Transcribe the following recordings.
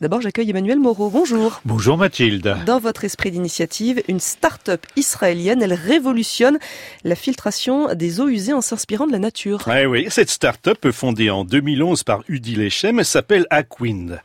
D'abord, j'accueille Emmanuel Moreau. Bonjour. Bonjour Mathilde. Dans votre esprit d'initiative, une start-up israélienne, elle révolutionne la filtration des eaux usées en s'inspirant de la nature. Oui, oui, cette start-up fondée en 2011 par Udi Lechem s'appelle Aquind.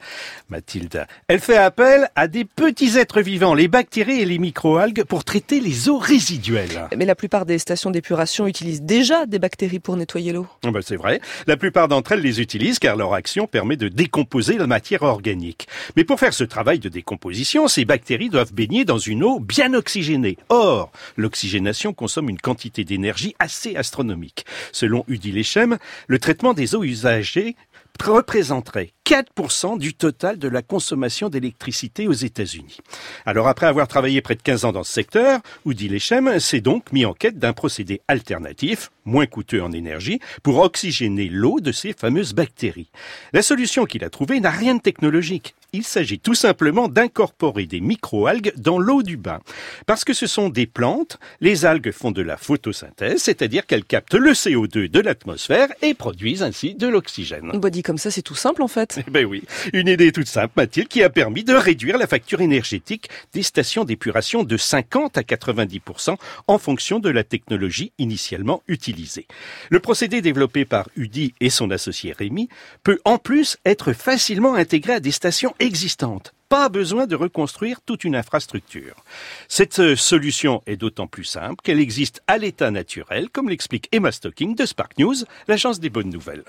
Mathilde, elle fait appel à des petits êtres vivants, les bactéries et les microalgues, pour traiter les eaux résiduelles. Mais la plupart des stations d'épuration utilisent déjà des bactéries pour nettoyer l'eau. Ah ben, c'est vrai. La plupart d'entre elles les utilisent car leur action permet de décomposer la matière organique. Mais pour faire ce travail de décomposition, ces bactéries doivent baigner dans une eau bien oxygénée. Or, l'oxygénation consomme une quantité d'énergie assez astronomique. Selon Udi Lechem, le traitement des eaux usagées représenterait 4% du total de la consommation d'électricité aux États-Unis. Alors après avoir travaillé près de 15 ans dans ce secteur, Udi Lechem s'est donc mis en quête d'un procédé alternatif, moins coûteux en énergie, pour oxygéner l'eau de ces fameuses bactéries. La solution qu'il a trouvée n'a rien de technologique. Il s'agit tout simplement d'incorporer des microalgues dans l'eau du bain. Parce que ce sont des plantes, les algues font de la photosynthèse, c'est-à-dire qu'elles captent le CO2 de l'atmosphère et produisent ainsi de l'oxygène. Bah dit comme ça, c'est tout simple en fait. Eh ben oui, une idée toute simple, Mathilde, qui a permis de réduire la facture énergétique des stations d'épuration de 50 à 90% en fonction de la technologie initialement utilisée. Le procédé développé par UDI et son associé Rémi peut en plus être facilement intégré à des stations existantes pas besoin de reconstruire toute une infrastructure. Cette solution est d'autant plus simple qu'elle existe à l'état naturel, comme l'explique Emma Stocking de Spark News, l'agence des bonnes nouvelles.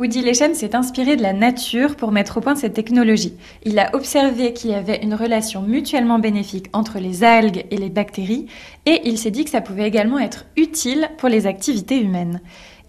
Woody Lechem s'est inspiré de la nature pour mettre au point cette technologie. Il a observé qu'il y avait une relation mutuellement bénéfique entre les algues et les bactéries et il s'est dit que ça pouvait également être utile pour les activités humaines.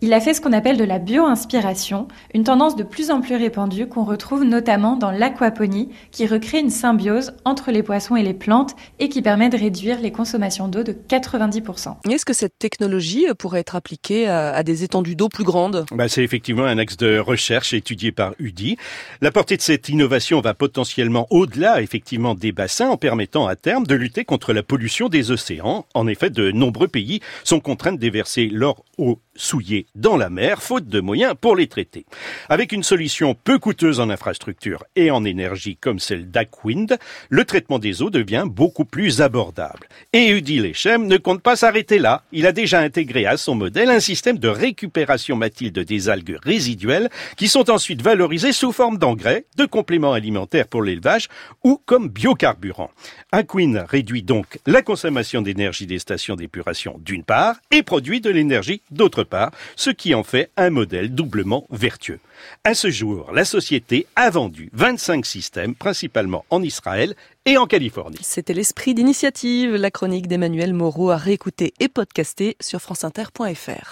Il a fait ce qu'on appelle de la bio-inspiration, une tendance de plus en plus répandue qu'on retrouve notamment dans l'aquaponie, qui recrée une symbiose entre les poissons et les plantes et qui permet de réduire les consommations d'eau de 90%. Est-ce que cette technologie pourrait être appliquée à, des étendues d'eau plus grandes? Bah, C'est effectivement un axe de recherche étudié par UDI. La portée de cette innovation va potentiellement au-delà effectivement des bassins en permettant à terme de lutter contre la pollution des océans. En effet, de nombreux pays sont contraints de déverser leur eau souillée dans la mer, faute de moyens pour les traiter. Avec une solution peu coûteuse en infrastructure et en énergie comme celle d'Aquawind, le traitement des eaux devient beaucoup plus abordable. Et Udi Lechem ne compte pas s'arrêter là. Il a déjà intégré à son modèle un système de récupération mathilde des algues résiduelles qui sont ensuite valorisées sous forme d'engrais, de compléments alimentaires pour l'élevage ou comme biocarburant. Aquin réduit donc la consommation d'énergie des stations d'épuration d'une part et produit de l'énergie d'autre part, ce qui en fait un modèle doublement vertueux. À ce jour, la société a vendu 25 systèmes, principalement en Israël et en Californie. C'était l'esprit d'initiative, la chronique d'Emmanuel Moreau à réécouter et podcaster sur franceinter.fr.